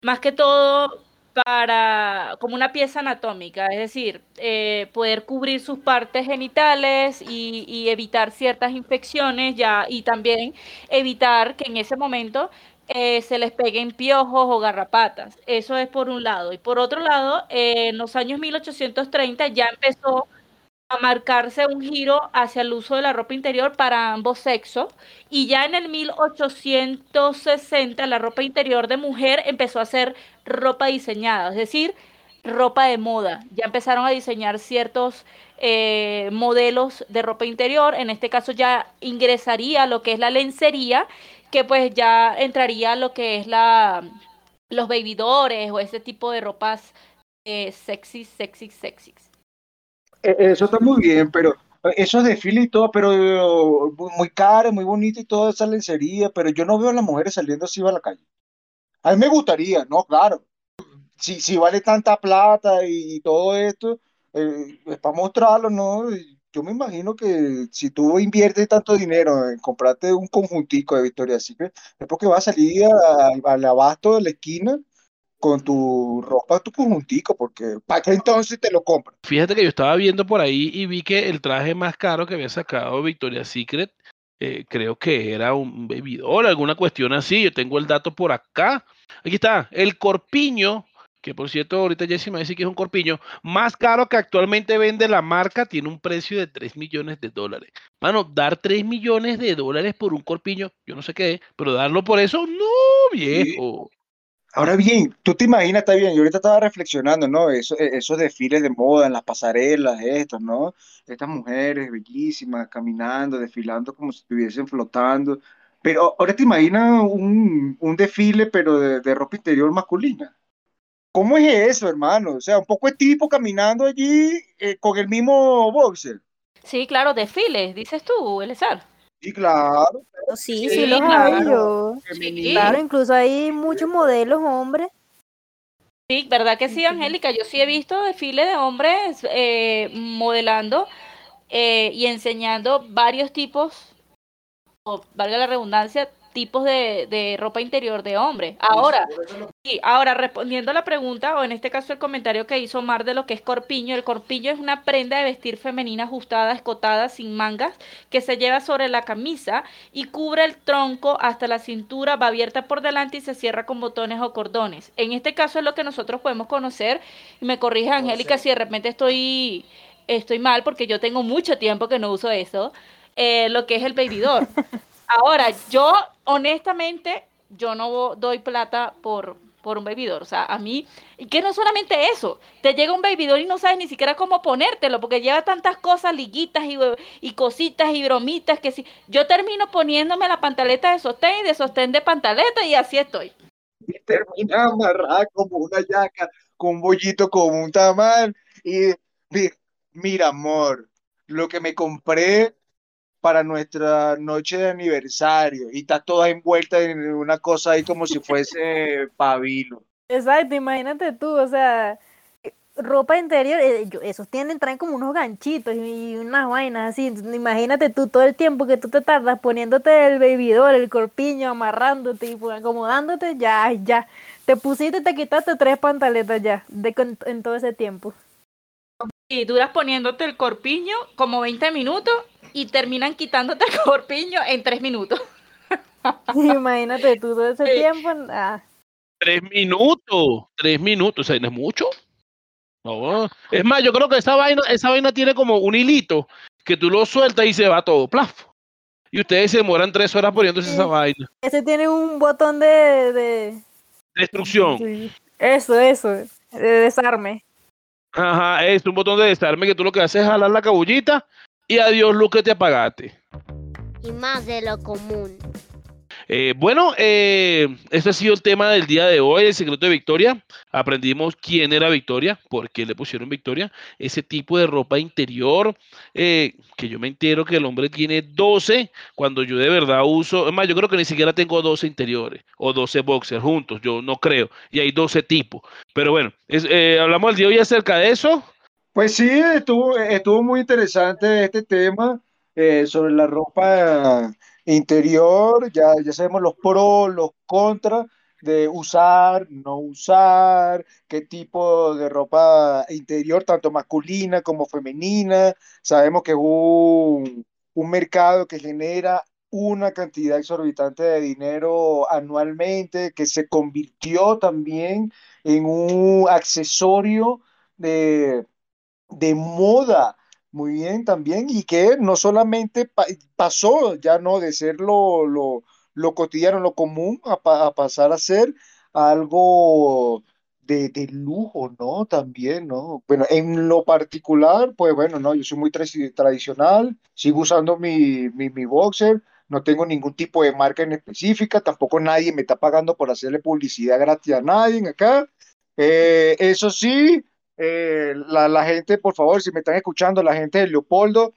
más que todo, para como una pieza anatómica, es decir, eh, poder cubrir sus partes genitales y, evitar ciertas infecciones ya y también evitar que en ese momento eh, se les peguen piojos o garrapatas. Eso es por un lado. Y por otro lado, eh, en los años 1830 ya empezó a marcarse un giro hacia el uso de la ropa interior para ambos sexos y ya en el 1860 la ropa interior de mujer empezó a ser ropa diseñada, es decir, ropa de moda. Ya empezaron a diseñar ciertos eh, modelos de ropa interior, en este caso ya ingresaría lo que es la lencería, que pues ya entraría lo que es la los babydoores o ese tipo de ropas eh, sexy, sexy, sexy. E- Eso está muy bien, pero esos desfiles y todo, pero muy muy caro, muy bonito y toda esa lencería, pero yo no veo a las mujeres saliendo así a la calle. A mí me gustaría, no, claro. Si, si vale tanta plata y, todo esto, eh, es para mostrarlo, ¿no? Yo me imagino que si tú inviertes tanto dinero en comprarte un conjuntico de Victoria's Secret, es porque vas a salir al abasto de la esquina con tu ropa, tu conjuntico, porque ¿para qué entonces te lo compras? Fíjate que yo estaba viendo por ahí y vi que el traje más caro que había sacado Victoria's Secret, eh, creo que era un bebidor, alguna cuestión así. Yo tengo el dato por acá. Aquí está, el corpiño, que por cierto, ahorita Jessy me decir que es un corpiño, más caro que actualmente vende la marca, tiene un precio de 3 millones de dólares. Mano, dar 3 millones de dólares por un corpiño, yo no sé qué pero darlo por eso, no, viejo. Ahora bien, tú te imaginas, está bien, yo ahorita estaba reflexionando, ¿no? E- esos desfiles de moda en las pasarelas, estos, ¿no? Estas mujeres bellísimas caminando, desfilando como si estuviesen flotando. Pero ahora te imaginas un, un desfile, pero de, de ropa interior masculina. ¿Cómo es eso, hermano? O sea, un poco de tipo caminando allí eh, con el mismo boxer. Sí, claro, desfiles, dices tú, Elezar. Y claro, Sí, Sí, sí, los claro. hay yo. Claro, incluso hay muchos modelos hombres. Sí, ¿verdad que sí, Angélica? Yo sí he visto desfiles de hombres eh, modelando eh, y enseñando varios tipos, o valga la redundancia, tipos de, de ropa interior de hombre. Ahora, sí, ahora respondiendo a la pregunta, o en este caso el comentario que hizo Mar de lo que es corpiño, el corpiño es una prenda de vestir femenina ajustada, escotada, sin mangas, que se lleva sobre la camisa y cubre el tronco hasta la cintura, va abierta por delante y se cierra con botones o cordones. En este caso es lo que nosotros podemos conocer, y me corrige Angélica si de repente estoy, estoy mal, porque yo tengo mucho tiempo que no uso eso, eh, lo que es el babydoll. Ahora, yo honestamente, yo no doy plata por, por un bebidor. O sea, a mí, y que no solamente eso, te llega un bebidor y no sabes ni siquiera cómo ponértelo, porque lleva tantas cosas, liguitas y, y cositas y bromitas que si yo termino poniéndome la pantaleta de sostén y de sostén de pantaleta y así estoy. y termina amarrada como una yaca, con un bollito, como un tamal. Y mi- mira, amor, lo que me compré para nuestra noche de aniversario y está toda envuelta en una cosa ahí como si fuese pabilo. Exacto, imagínate tú, o sea, ropa interior, eh, yo- esos tienen, traen como unos ganchitos y, unas vainas así. imagínate tú todo el tiempo que tú te tardas poniéndote el bebidor, el corpiño, amarrándote y pues, acomodándote, ya, ya. Te pusiste y te quitaste tres pantaletas ya, de, con- en todo ese tiempo. Y duras poniéndote el corpiño como 20 minutos y terminan quitándote el corpiño en 3 minutos. Imagínate tú todo ese tiempo. ah. Tres minutos, tres minutos, o sea, no es mucho. No. Es más, yo creo que esa vaina, esa vaina tiene como un hilito que tú lo sueltas y se va todo, plaf. Y ustedes se demoran tres horas poniéndose esa vaina. Ese tiene un botón de, de... Destrucción. sí, Eso, eso, de desarme. Ajá, es un botón de desarme que tú lo que haces es jalar la cabullita y adiós luz que te apagaste. y más de lo común. Eh, bueno, eh, ese ha sido el tema del día de hoy, el secreto de Victoria. Aprendimos quién era Victoria, por qué le pusieron Victoria, ese tipo de ropa interior, eh, que yo me entero que el hombre tiene 12, cuando yo de verdad uso, es más, yo creo que ni siquiera tengo 12 interiores o 12 boxers juntos, yo no creo, y hay 12 tipos. Pero bueno, es- eh, hablamos el día de hoy acerca de eso. Pues sí, estuvo, estuvo muy interesante este tema eh, sobre la ropa interior. Ya, ya sabemos los pros, los contras de usar, no usar, qué tipo de ropa interior, tanto masculina como femenina. Sabemos que es un, un mercado que genera una cantidad exorbitante de dinero anualmente, que se convirtió también en un accesorio de de moda, muy bien también, y que no solamente pa- pasó ya no de ser lo, lo, lo cotidiano, lo común, a, a pasar a ser algo de, de lujo, ¿no? También, ¿no? Bueno, en lo particular, pues bueno, no, yo soy muy tradi- tradicional, sigo usando mi, mi, mi boxer, no tengo ningún tipo de marca en específica, tampoco nadie me está pagando por hacerle publicidad gratis a nadie acá. Eh, eso sí, eh, la, la gente, por favor, si me están escuchando, la gente de Leopoldo,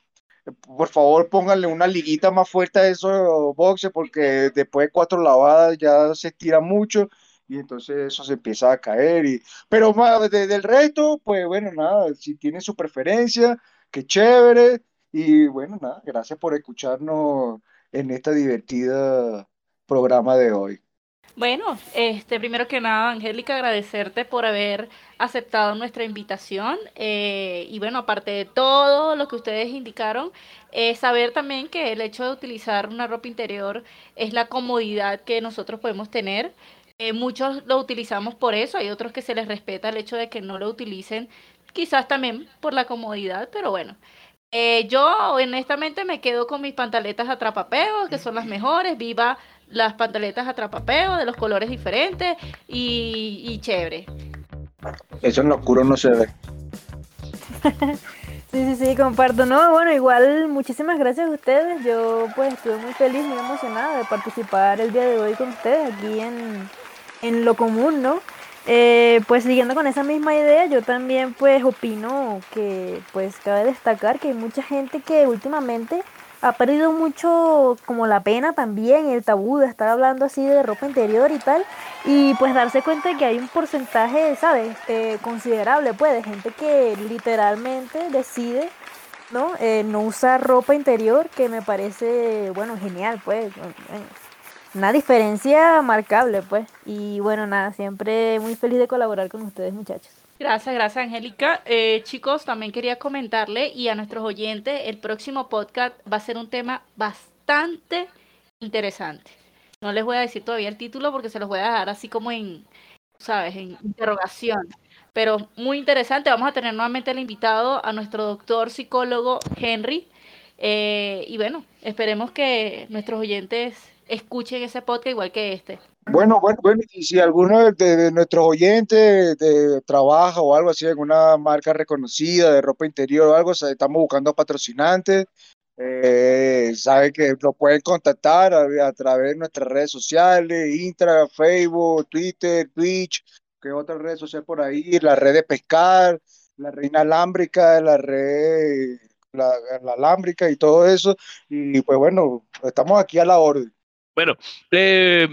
por favor pónganle una liguita más fuerte a esos boxes porque después de cuatro lavadas ya se estira mucho y entonces eso se empieza a caer. Y, pero más, de- del resto, pues bueno, nada, si tienen su preferencia, qué chévere. Y bueno, nada, gracias por escucharnos en esta divertida programa de hoy. Bueno, este, primero que nada, Angélica, agradecerte por haber aceptado nuestra invitación. eh, y bueno, aparte de todo lo que ustedes indicaron, eh, saber también que el hecho de utilizar una ropa interior es la comodidad que nosotros podemos tener. Eh, muchos lo utilizamos por eso, hay otros que se les respeta el hecho de que no lo utilicen, quizás también por la comodidad, pero bueno. Eh, yo honestamente me quedo con mis pantaletas atrapapeo, que son las mejores. Viva las pantaletas atrapapeo de los colores diferentes y, y chévere. Eso en lo oscuro no se ve. Sí, sí, sí, comparto. No, bueno, igual muchísimas gracias a ustedes. Yo pues estuve muy feliz, muy emocionada de participar el día de hoy con ustedes aquí en, en Lo Común, ¿no? Eh, pues siguiendo con esa misma idea, yo también pues opino que pues cabe destacar que hay mucha gente que últimamente ha perdido mucho como la pena también, el tabú de estar hablando así de ropa interior y tal, y pues darse cuenta que hay un porcentaje, ¿sabes? Eh, considerable pues de gente que literalmente decide ¿no? Eh, no usar ropa interior, que me parece, bueno, genial, pues. eh, Una diferencia marcable, pues. Y bueno, nada, siempre muy feliz de colaborar con ustedes, muchachos. Gracias, gracias Angélica. Eh, chicos, también quería comentarle y a nuestros oyentes, el próximo podcast va a ser un tema bastante interesante. No les voy a decir todavía el título porque se los voy a dejar así como en, ¿sabes?, en interrogación. Pero muy interesante. Vamos a tener nuevamente el invitado a nuestro doctor psicólogo Henry. Eh, y bueno, esperemos que nuestros oyentes escuchen ese podcast igual que este. Bueno, bueno, bueno, y si alguno de, de nuestros oyentes de, trabaja o algo así en una marca reconocida de ropa interior o algo, o sea, estamos buscando patrocinantes, eh, sabe que lo pueden contactar a, a través de nuestras redes sociales, Instagram, Facebook, Twitter, Twitch, que otra red social por ahí, la red de pescar, la reina alámbrica, la red, la, la alámbrica y todo eso, y pues bueno, estamos aquí a la orden. Bueno, eh,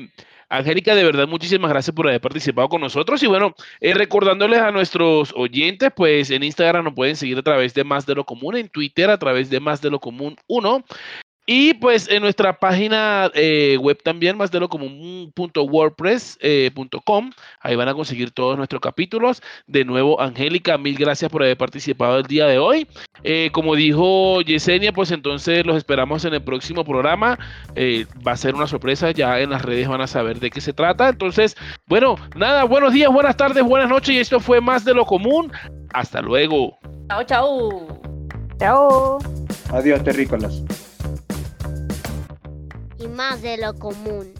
Angélica, de verdad, muchísimas gracias por haber participado con nosotros. Y bueno, eh, recordándoles a nuestros oyentes, pues en Instagram nos pueden seguir a través de Más de lo Común, en Twitter a través de Más de lo Común 1. Y pues en nuestra página eh, web también, más de lo común.wordpress.com, ahí van a conseguir todos nuestros capítulos. De nuevo, Angélica, mil gracias por haber participado el día de hoy. Eh, como dijo Yesenia, pues entonces los esperamos en el próximo programa. Eh, va a ser una sorpresa, ya en las redes van a saber de qué se trata. Entonces, bueno, nada, buenos días, buenas tardes, buenas noches. Y esto fue más de lo común. Hasta luego. Chao, chao. Chao. Adiós, terrícolas. Y más de lo común.